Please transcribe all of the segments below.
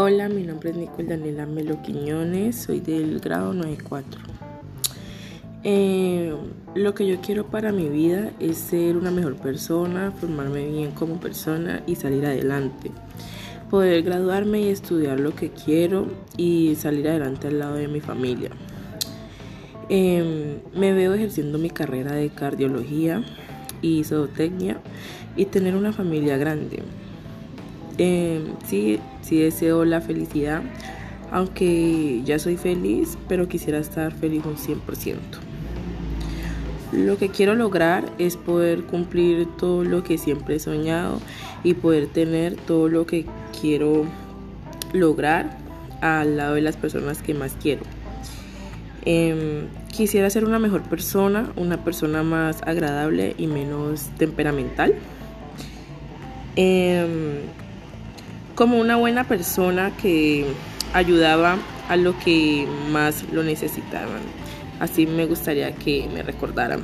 Hola, mi nombre es Nicole Daniela Melo Quiñones, soy del grado 94. Eh, lo que yo quiero para mi vida es ser una mejor persona, formarme bien como persona y salir adelante. Poder graduarme y estudiar lo que quiero y salir adelante al lado de mi familia. Eh, me veo ejerciendo mi carrera de cardiología y zootecnia y tener una familia grande. Eh, sí, sí deseo la felicidad, aunque ya soy feliz, pero quisiera estar feliz un 100%. Lo que quiero lograr es poder cumplir todo lo que siempre he soñado y poder tener todo lo que quiero lograr al lado de las personas que más quiero. Em, quisiera ser una mejor persona, una persona más agradable y menos temperamental. Em, como una buena persona que ayudaba a lo que más lo necesitaban. Así me gustaría que me recordaran.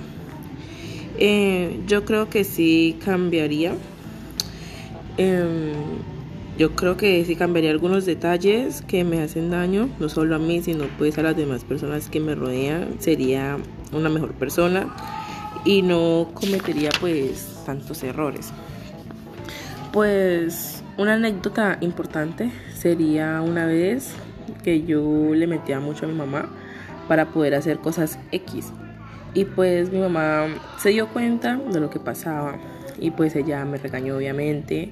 Eh, yo creo que sí cambiaría. Em, yo creo que sí cambiaría algunos detalles que me hacen daño, no solo a mí, sino pues a las demás personas que me rodean. Sería una mejor persona y no cometería pues tantos errores. Pues una anécdota importante sería una vez que yo le metía mucho a mi mamá para poder hacer cosas X. Y pues mi mamá se dio cuenta de lo que pasaba y pues ella me regañó obviamente,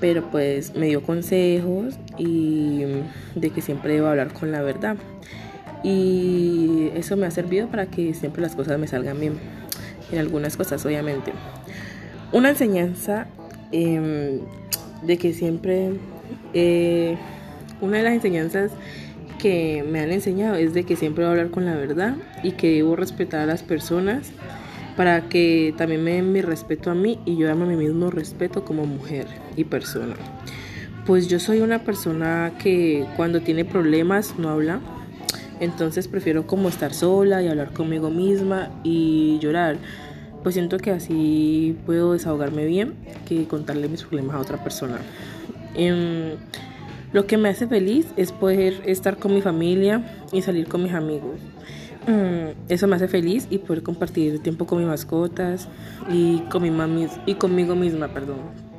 pero pues me dio consejos y de que siempre debo hablar con la verdad. Y eso me ha servido para que siempre las cosas me salgan bien, en algunas cosas obviamente. Una enseñanza eh, de que siempre, eh, una de las enseñanzas que me han enseñado es de que siempre voy a hablar con la verdad y que debo respetar a las personas para que también me den mi respeto a mí y yo dame mí mismo respeto como mujer y persona. Pues yo soy una persona que cuando tiene problemas no habla, entonces prefiero como estar sola y hablar conmigo misma y llorar pues siento que así puedo desahogarme bien que contarle mis problemas a otra persona. Em, lo que me hace feliz es poder estar con mi familia y salir con mis amigos. Mm, eso me hace feliz y poder compartir tiempo con mis mascotas y con mi mami y conmigo misma, perdón.